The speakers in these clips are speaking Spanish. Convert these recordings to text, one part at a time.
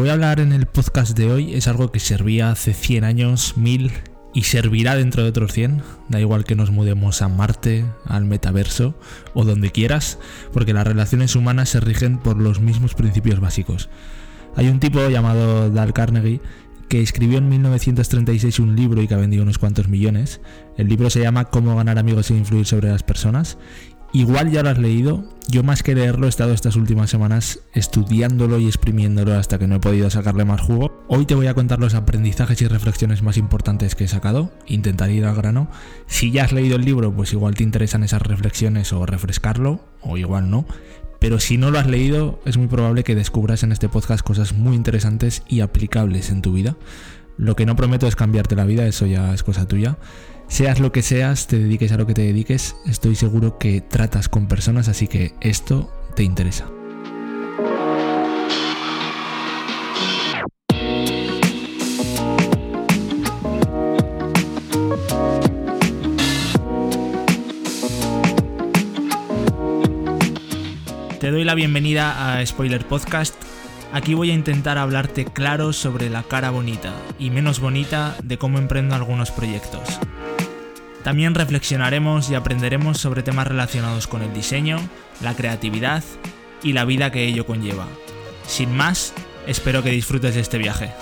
voy a hablar en el podcast de hoy es algo que servía hace 100 años, 1000 y servirá dentro de otros 100. Da igual que nos mudemos a Marte, al metaverso o donde quieras, porque las relaciones humanas se rigen por los mismos principios básicos. Hay un tipo llamado Dal Carnegie que escribió en 1936 un libro y que ha vendido unos cuantos millones. El libro se llama Cómo ganar amigos e influir sobre las personas. Igual ya lo has leído, yo más que leerlo he estado estas últimas semanas estudiándolo y exprimiéndolo hasta que no he podido sacarle más jugo. Hoy te voy a contar los aprendizajes y reflexiones más importantes que he sacado, intentar ir al grano. Si ya has leído el libro, pues igual te interesan esas reflexiones o refrescarlo, o igual no. Pero si no lo has leído, es muy probable que descubras en este podcast cosas muy interesantes y aplicables en tu vida. Lo que no prometo es cambiarte la vida, eso ya es cosa tuya. Seas lo que seas, te dediques a lo que te dediques, estoy seguro que tratas con personas, así que esto te interesa. Te doy la bienvenida a Spoiler Podcast. Aquí voy a intentar hablarte claro sobre la cara bonita y menos bonita de cómo emprendo algunos proyectos. También reflexionaremos y aprenderemos sobre temas relacionados con el diseño, la creatividad y la vida que ello conlleva. Sin más, espero que disfrutes de este viaje.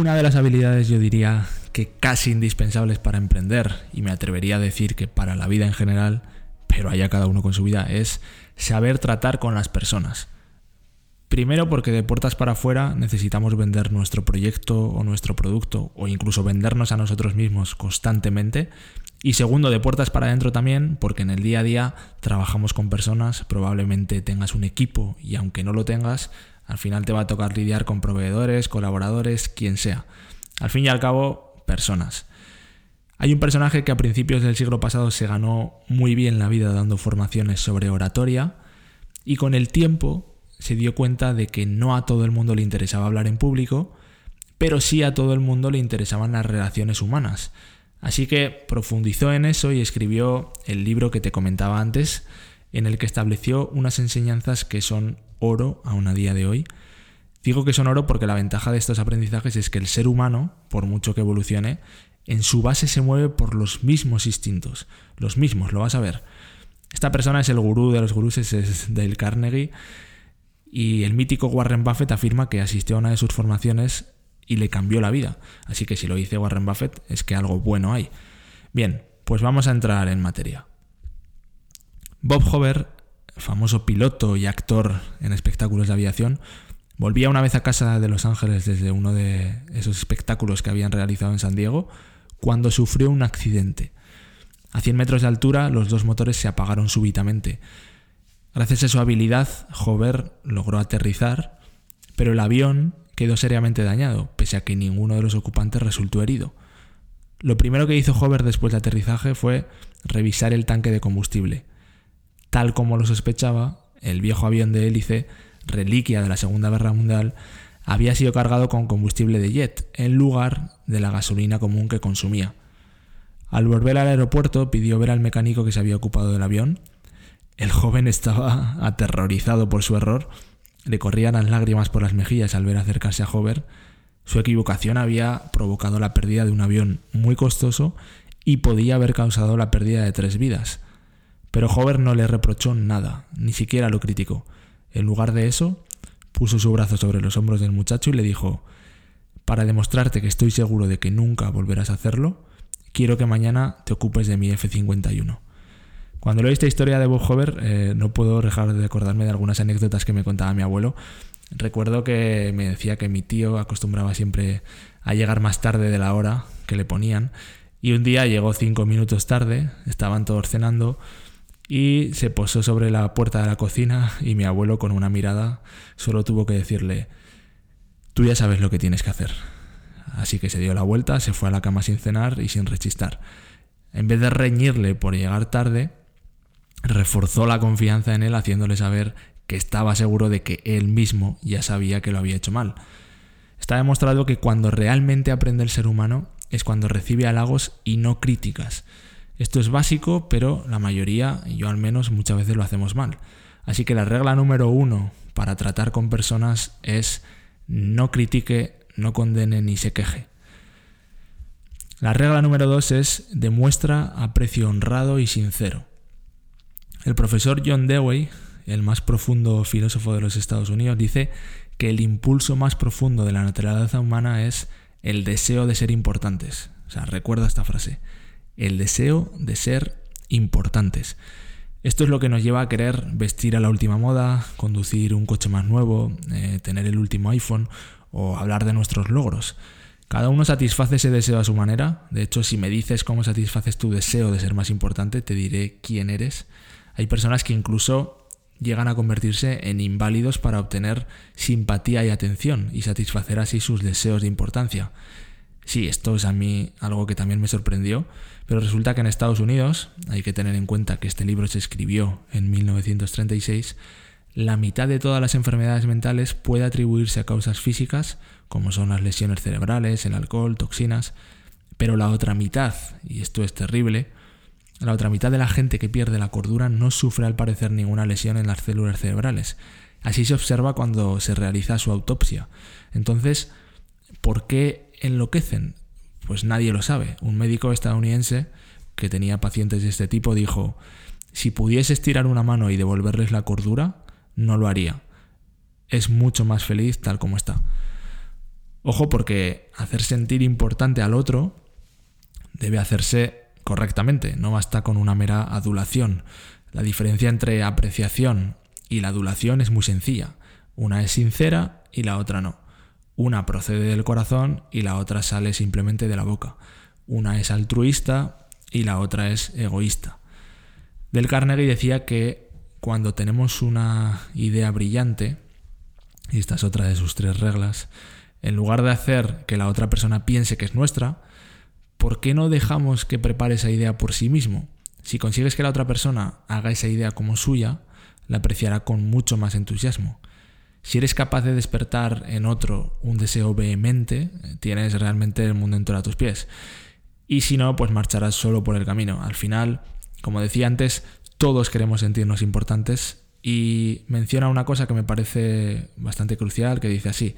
Una de las habilidades yo diría que casi indispensables para emprender, y me atrevería a decir que para la vida en general, pero allá cada uno con su vida, es saber tratar con las personas. Primero porque de puertas para afuera necesitamos vender nuestro proyecto o nuestro producto o incluso vendernos a nosotros mismos constantemente. Y segundo, de puertas para adentro también porque en el día a día trabajamos con personas, probablemente tengas un equipo y aunque no lo tengas, al final te va a tocar lidiar con proveedores, colaboradores, quien sea. Al fin y al cabo, personas. Hay un personaje que a principios del siglo pasado se ganó muy bien la vida dando formaciones sobre oratoria y con el tiempo se dio cuenta de que no a todo el mundo le interesaba hablar en público, pero sí a todo el mundo le interesaban las relaciones humanas. Así que profundizó en eso y escribió el libro que te comentaba antes, en el que estableció unas enseñanzas que son oro aún a día de hoy. Digo que son oro porque la ventaja de estos aprendizajes es que el ser humano, por mucho que evolucione, en su base se mueve por los mismos instintos, los mismos, lo vas a ver. Esta persona es el gurú de los gurús, es Dale Carnegie, y el mítico Warren Buffett afirma que asistió a una de sus formaciones y le cambió la vida. Así que si lo dice Warren Buffett es que algo bueno hay. Bien, pues vamos a entrar en materia. Bob Hover, famoso piloto y actor en espectáculos de aviación, volvía una vez a casa de Los Ángeles desde uno de esos espectáculos que habían realizado en San Diego cuando sufrió un accidente. A 100 metros de altura los dos motores se apagaron súbitamente. Gracias a su habilidad, Hover logró aterrizar, pero el avión quedó seriamente dañado, pese a que ninguno de los ocupantes resultó herido. Lo primero que hizo Hover después del aterrizaje fue revisar el tanque de combustible. Tal como lo sospechaba, el viejo avión de hélice, reliquia de la Segunda Guerra Mundial, había sido cargado con combustible de jet, en lugar de la gasolina común que consumía. Al volver al aeropuerto pidió ver al mecánico que se había ocupado del avión. El joven estaba aterrorizado por su error, le corrían las lágrimas por las mejillas al ver acercarse a Hover. Su equivocación había provocado la pérdida de un avión muy costoso y podía haber causado la pérdida de tres vidas. Pero Hover no le reprochó nada, ni siquiera lo criticó. En lugar de eso, puso su brazo sobre los hombros del muchacho y le dijo, para demostrarte que estoy seguro de que nunca volverás a hacerlo, quiero que mañana te ocupes de mi F-51. Cuando leo esta historia de Bob Hover, eh, no puedo dejar de acordarme de algunas anécdotas que me contaba mi abuelo. Recuerdo que me decía que mi tío acostumbraba siempre a llegar más tarde de la hora que le ponían, y un día llegó cinco minutos tarde, estaban todos cenando, y se posó sobre la puerta de la cocina y mi abuelo con una mirada solo tuvo que decirle, tú ya sabes lo que tienes que hacer. Así que se dio la vuelta, se fue a la cama sin cenar y sin rechistar. En vez de reñirle por llegar tarde, reforzó la confianza en él haciéndole saber que estaba seguro de que él mismo ya sabía que lo había hecho mal. Está demostrado que cuando realmente aprende el ser humano es cuando recibe halagos y no críticas. Esto es básico, pero la mayoría, yo al menos, muchas veces lo hacemos mal. Así que la regla número uno para tratar con personas es no critique, no condene ni se queje. La regla número dos es demuestra aprecio honrado y sincero. El profesor John Dewey, el más profundo filósofo de los Estados Unidos, dice que el impulso más profundo de la naturaleza humana es el deseo de ser importantes. O sea, recuerda esta frase. El deseo de ser importantes. Esto es lo que nos lleva a querer vestir a la última moda, conducir un coche más nuevo, eh, tener el último iPhone o hablar de nuestros logros. Cada uno satisface ese deseo a su manera. De hecho, si me dices cómo satisfaces tu deseo de ser más importante, te diré quién eres. Hay personas que incluso llegan a convertirse en inválidos para obtener simpatía y atención y satisfacer así sus deseos de importancia. Sí, esto es a mí algo que también me sorprendió, pero resulta que en Estados Unidos, hay que tener en cuenta que este libro se escribió en 1936, la mitad de todas las enfermedades mentales puede atribuirse a causas físicas, como son las lesiones cerebrales, el alcohol, toxinas, pero la otra mitad, y esto es terrible, la otra mitad de la gente que pierde la cordura no sufre al parecer ninguna lesión en las células cerebrales. Así se observa cuando se realiza su autopsia. Entonces, ¿por qué enloquecen? Pues nadie lo sabe. Un médico estadounidense que tenía pacientes de este tipo dijo, si pudiese estirar una mano y devolverles la cordura, no lo haría. Es mucho más feliz tal como está. Ojo porque hacer sentir importante al otro debe hacerse correctamente, no basta con una mera adulación. La diferencia entre apreciación y la adulación es muy sencilla. Una es sincera y la otra no. Una procede del corazón y la otra sale simplemente de la boca. Una es altruista y la otra es egoísta. Del Carnegie decía que cuando tenemos una idea brillante, y esta es otra de sus tres reglas, en lugar de hacer que la otra persona piense que es nuestra, ¿por qué no dejamos que prepare esa idea por sí mismo? Si consigues que la otra persona haga esa idea como suya, la apreciará con mucho más entusiasmo. Si eres capaz de despertar en otro un deseo vehemente, tienes realmente el mundo entero a tus pies. Y si no, pues marcharás solo por el camino. Al final, como decía antes, todos queremos sentirnos importantes y menciona una cosa que me parece bastante crucial, que dice así,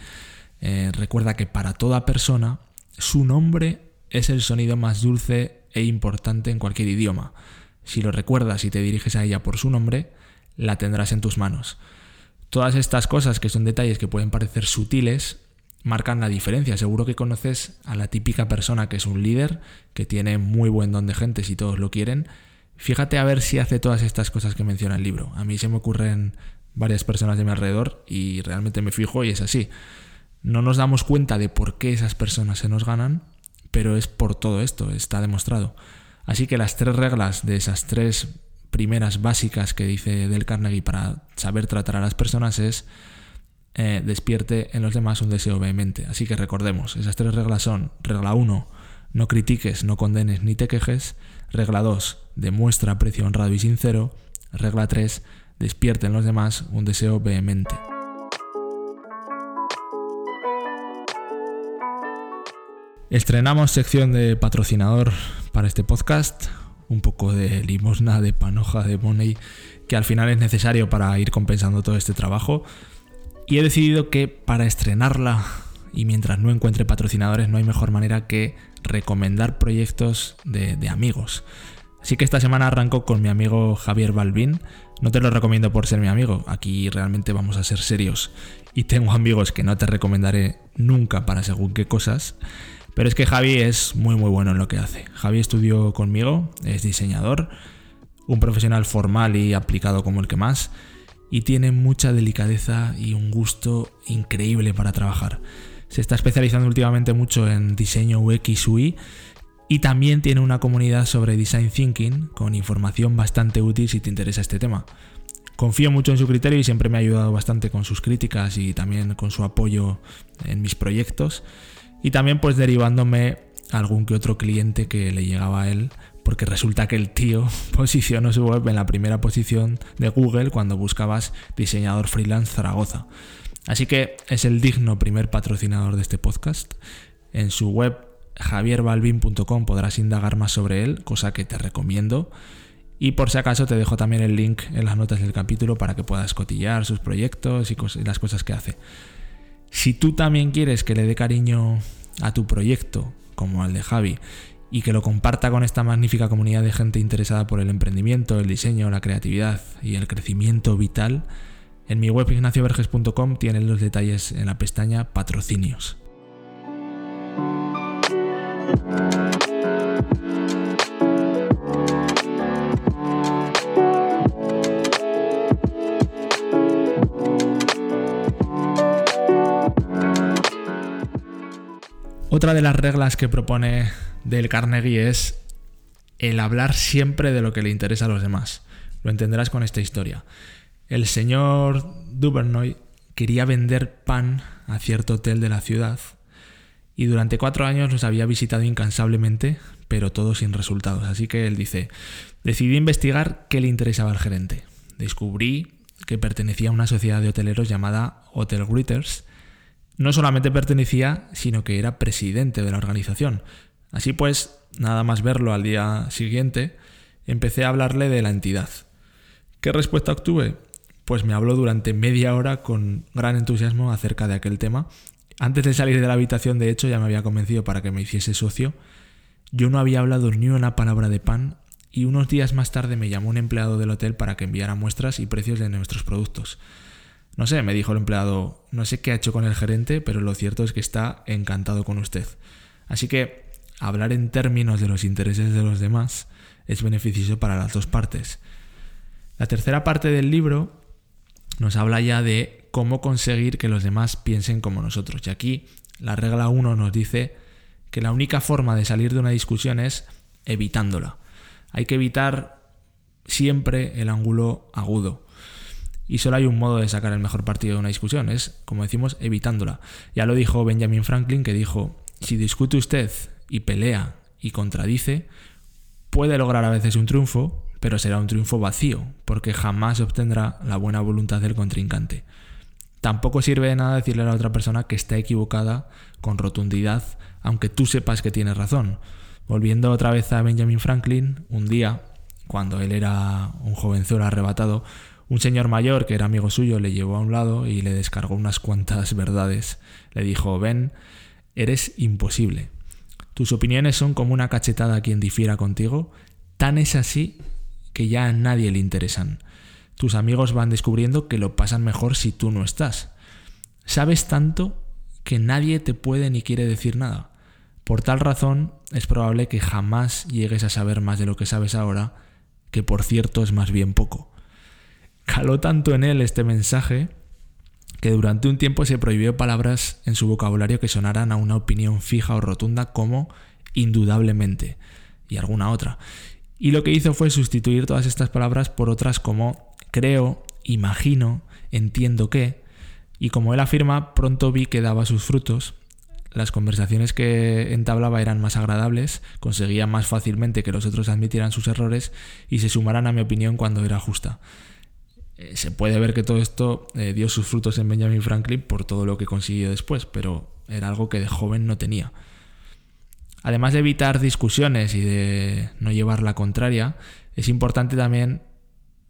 eh, recuerda que para toda persona su nombre es el sonido más dulce e importante en cualquier idioma. Si lo recuerdas y te diriges a ella por su nombre, la tendrás en tus manos. Todas estas cosas, que son detalles que pueden parecer sutiles, marcan la diferencia. Seguro que conoces a la típica persona que es un líder, que tiene muy buen don de gente si todos lo quieren. Fíjate a ver si hace todas estas cosas que menciona el libro. A mí se me ocurren varias personas de mi alrededor y realmente me fijo y es así. No nos damos cuenta de por qué esas personas se nos ganan, pero es por todo esto, está demostrado. Así que las tres reglas de esas tres primeras básicas que dice Del Carnegie para saber tratar a las personas es eh, despierte en los demás un deseo vehemente. Así que recordemos, esas tres reglas son, regla 1, no critiques, no condenes ni te quejes. Regla 2, demuestra aprecio honrado y sincero. Regla 3, despierte en los demás un deseo vehemente. Estrenamos sección de patrocinador para este podcast, un poco de limosna, de panoja, de money, que al final es necesario para ir compensando todo este trabajo. Y he decidido que para estrenarla y mientras no encuentre patrocinadores no hay mejor manera que recomendar proyectos de, amigos. Así que esta semana arranco con mi amigo Javier Balbín. No te lo recomiendo por ser mi amigo, aquí realmente vamos a ser serios. Y tengo amigos que no te recomendaré nunca para según qué cosas. Pero es que Javi es muy muy bueno en lo que hace. Javi estudió conmigo, es diseñador, un profesional formal y aplicado como el que más, y tiene mucha delicadeza y un gusto increíble para trabajar. Se está especializando últimamente mucho en diseño UX UI y también tiene una comunidad sobre design thinking con información bastante útil si te interesa este tema. Confío mucho en su criterio y siempre me ha ayudado bastante con sus críticas y también con su apoyo en mis proyectos y también pues derivándome algún que otro cliente que le llegaba a él, porque resulta que el tío posicionó su web en la primera posición de Google cuando buscabas diseñador freelance Zaragoza. Así que es el digno primer patrocinador de este podcast. En su web javierbalvin.com podrás indagar más sobre él, cosa que te recomiendo. Y por si acaso te dejo también el link en las notas del capítulo para que puedas cotillar sus proyectos y, las cosas que hace. Si tú también quieres que le dé cariño a tu proyecto, como al de Javi, y que lo comparta con esta magnífica comunidad de gente interesada por el emprendimiento, el diseño, la creatividad y el crecimiento vital, en mi web ignacioverges.com tienen los detalles en la pestaña Patrocinios. Otra de las reglas que propone Del Carnegie es el hablar siempre de lo que le interesa a los demás. Lo entenderás con esta historia. El señor Duvernoy quería vender pan a cierto hotel de la ciudad y durante cuatro años los había visitado incansablemente, pero todo sin resultados. Así que él dice, decidí investigar qué le interesaba al gerente. Descubrí que pertenecía a una sociedad de hoteleros llamada Hotel Greeters no solamente pertenecía, sino que era presidente de la organización. Así pues, nada más verlo al día siguiente, empecé a hablarle de la entidad. ¿Qué respuesta obtuve? Pues me habló durante media hora con gran entusiasmo acerca de aquel tema. Antes de salir de la habitación, de hecho, ya me había convencido para que me hiciese socio. Yo no había hablado ni una palabra de pan y unos días más tarde me llamó un empleado del hotel para que enviara muestras y precios de nuestros productos. No sé, me dijo el empleado, no sé qué ha hecho con el gerente, pero lo cierto es que está encantado con usted. Así que hablar en términos de los intereses de los demás es beneficioso para las dos partes. La tercera parte del libro nos habla ya de cómo conseguir que los demás piensen como nosotros. Y aquí la regla 1 nos dice que la única forma de salir de una discusión es evitándola. Hay que evitar siempre el ángulo agudo. Y solo hay un modo de sacar el mejor partido de una discusión, es, como decimos, evitándola. Ya lo dijo Benjamin Franklin, que dijo, si discute usted y pelea y contradice, puede lograr a veces un triunfo, pero será un triunfo vacío, porque jamás obtendrá la buena voluntad del contrincante. Tampoco sirve de nada decirle a la otra persona que está equivocada con rotundidad, aunque tú sepas que tiene razón. Volviendo otra vez a Benjamin Franklin, un día, cuando él era un jovenzuelo arrebatado, un señor mayor, que era amigo suyo, le llevó a un lado y le descargó unas cuantas verdades. Le dijo, ven, eres imposible. Tus opiniones son como una cachetada a quien difiera contigo. Tan es así que ya a nadie le interesan. Tus amigos van descubriendo que lo pasan mejor si tú no estás. Sabes tanto que nadie te puede ni quiere decir nada. Por tal razón, es probable que jamás llegues a saber más de lo que sabes ahora, que por cierto es más bien poco. Caló tanto en él este mensaje que durante un tiempo se prohibió palabras en su vocabulario que sonaran a una opinión fija o rotunda como indudablemente y alguna otra. Y lo que hizo fue sustituir todas estas palabras por otras como creo, imagino, entiendo que, y como él afirma, pronto vi que daba sus frutos. Las conversaciones que entablaba eran más agradables, conseguía más fácilmente que los otros admitieran sus errores y se sumaran a mi opinión cuando era justa. Eh, se puede ver que todo esto eh, dio sus frutos en Benjamin Franklin por todo lo que consiguió después, pero era algo que de joven no tenía. Además de evitar discusiones y de no llevar la contraria, es importante también,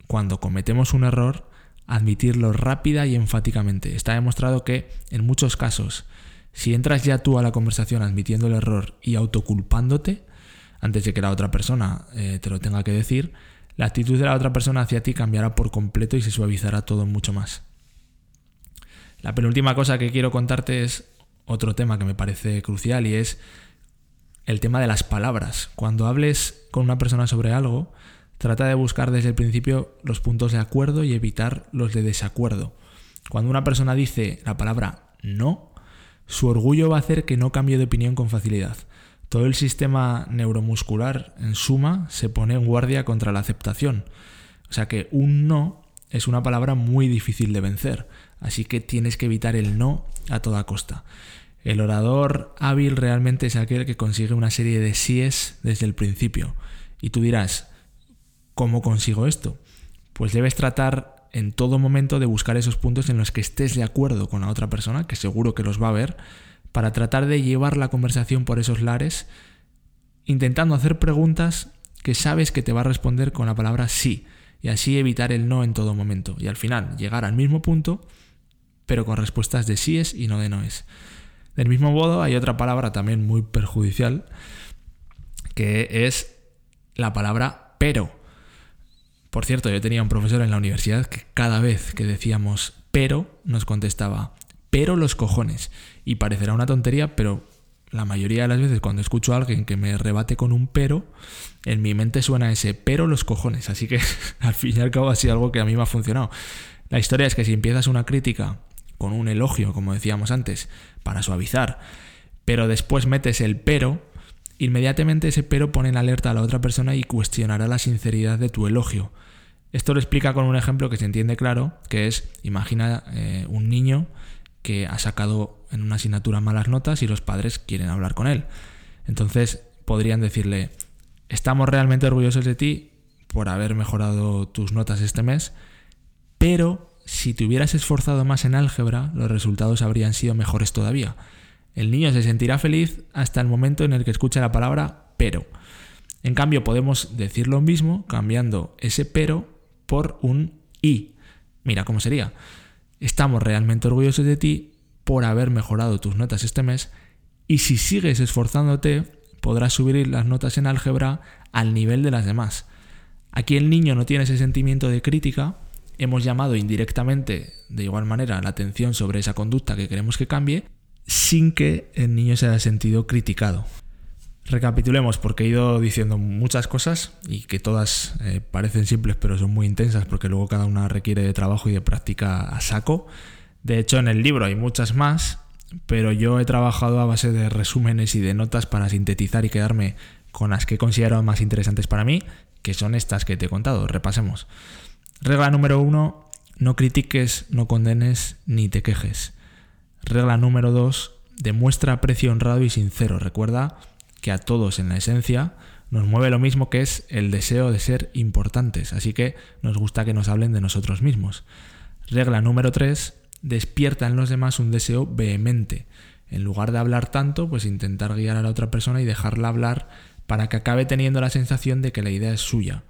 cuando cometemos un error, admitirlo rápida y enfáticamente. Está demostrado que, en muchos casos, si entras ya tú a la conversación admitiendo el error y autoculpándote, antes de que la otra persona eh, te lo tenga que decir, la actitud de la otra persona hacia ti cambiará por completo y se suavizará todo mucho más. La penúltima cosa que quiero contarte es otro tema que me parece crucial y es el tema de las palabras. Cuando hables con una persona sobre algo, trata de buscar desde el principio los puntos de acuerdo y evitar los de desacuerdo. Cuando una persona dice la palabra no, su orgullo va a hacer que no cambie de opinión con facilidad. Todo el sistema neuromuscular, en suma, se pone en guardia contra la aceptación. O sea que un no es una palabra muy difícil de vencer, así que tienes que evitar el no a toda costa. El orador hábil realmente es aquel que consigue una serie de síes desde el principio. Y tú dirás, ¿cómo consigo esto? Pues debes tratar en todo momento de buscar esos puntos en los que estés de acuerdo con la otra persona, que seguro que los va a ver, para tratar de llevar la conversación por esos lares, intentando hacer preguntas que sabes que te va a responder con la palabra sí, y así evitar el no en todo momento, y al final llegar al mismo punto, pero con respuestas de síes y no de noes. Del mismo modo, hay otra palabra también muy perjudicial, que es la palabra pero. Por cierto, yo tenía un profesor en la universidad que cada vez que decíamos pero nos contestaba, pero los cojones. Y parecerá una tontería, pero la mayoría de las veces cuando escucho a alguien que me rebate con un pero, en mi mente suena ese pero los cojones. Así que al fin y al cabo ha sido algo que a mí me ha funcionado. La historia es que si empiezas una crítica con un elogio, como decíamos antes, para suavizar, pero después metes el pero, inmediatamente ese pero pone en alerta a la otra persona y cuestionará la sinceridad de tu elogio. Esto lo explica con un ejemplo que se entiende claro, que es, imagina eh, un niño que ha sacado en una asignatura malas notas y los padres quieren hablar con él. Entonces podrían decirle, estamos realmente orgullosos de ti por haber mejorado tus notas este mes, pero si te hubieras esforzado más en álgebra, los resultados habrían sido mejores todavía. El niño se sentirá feliz hasta el momento en el que escucha la palabra pero. En cambio, podemos decir lo mismo cambiando ese pero por un y. Mira cómo sería. Estamos realmente orgullosos de ti por haber mejorado tus notas este mes y si sigues esforzándote podrás subir las notas en álgebra al nivel de las demás. Aquí el niño no tiene ese sentimiento de crítica, hemos llamado indirectamente de igual manera la atención sobre esa conducta que queremos que cambie sin que el niño se haya sentido criticado. Recapitulemos porque he ido diciendo muchas cosas y que todas eh, parecen simples pero son muy intensas porque luego cada una requiere de trabajo y de práctica a saco. De hecho en el libro hay muchas más, pero yo he trabajado a base de resúmenes y de notas para sintetizar y quedarme con las que he considerado más interesantes para mí, que son estas que te he contado. Repasemos. Regla número uno, no critiques, no condenes ni te quejes. Regla número dos, demuestra aprecio honrado y sincero. Recuerda que a todos en la esencia nos mueve lo mismo que es el deseo de ser importantes, así que nos gusta que nos hablen de nosotros mismos. Regla número 3, despierta en los demás un deseo vehemente. En lugar de hablar tanto, pues intentar guiar a la otra persona y dejarla hablar para que acabe teniendo la sensación de que la idea es suya.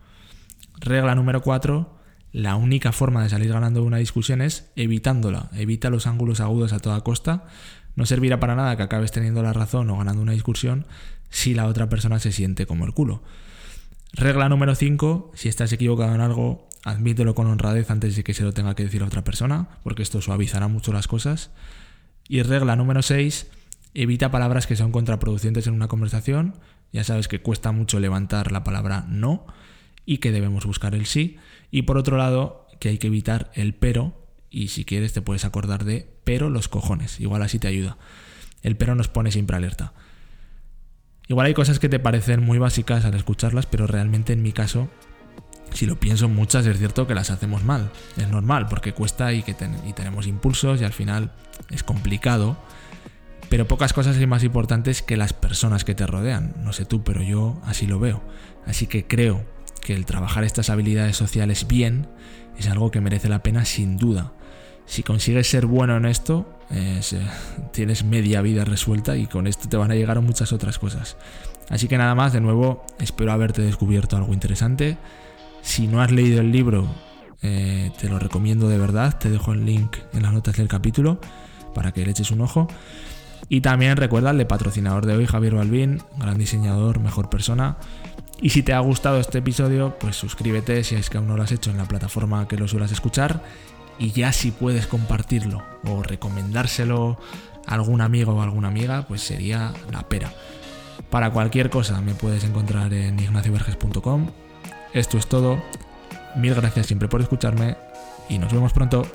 Regla número 4, la única forma de salir ganando de una discusión es evitándola. Evita los ángulos agudos a toda costa. No servirá para nada que acabes teniendo la razón o ganando una discusión si la otra persona se siente como el culo. Regla número 5, si estás equivocado en algo, admítelo con honradez antes de que se lo tenga que decir a otra persona, porque esto suavizará mucho las cosas. Y regla número 6, evita palabras que son contraproducentes en una conversación. Ya sabes que cuesta mucho levantar la palabra no y que debemos buscar el sí. Y por otro lado, que hay que evitar el pero y si quieres te puedes acordar de pero los cojones. Igual así te ayuda. El pero nos pone siempre alerta. Igual hay cosas que te parecen muy básicas al escucharlas, pero realmente en mi caso, si lo pienso muchas, es cierto que las hacemos mal. Es normal, porque cuesta y, que y tenemos impulsos y al final es complicado. Pero pocas cosas son más importantes que las personas que te rodean. No sé tú, pero yo así lo veo. Así que creo que el trabajar estas habilidades sociales bien es algo que merece la pena sin duda. Si consigues ser bueno en esto, eh, tienes media vida resuelta y con esto te van a llegar muchas otras cosas. Así que nada más, de nuevo, espero haberte descubierto algo interesante. Si no has leído el libro, eh, te lo recomiendo de verdad. Te dejo el link en las notas del capítulo para que le eches un ojo. Y también recuerda el patrocinador de hoy, Javier Balbín, gran diseñador, mejor persona. Y si te ha gustado este episodio, pues suscríbete si es que aún no lo has hecho en la plataforma que lo suelas escuchar y ya si puedes compartirlo o recomendárselo a algún amigo o alguna amiga, pues sería la pera. Para cualquier cosa me puedes encontrar en ignacioverges.com. Esto es todo. Mil gracias siempre por escucharme y nos vemos pronto.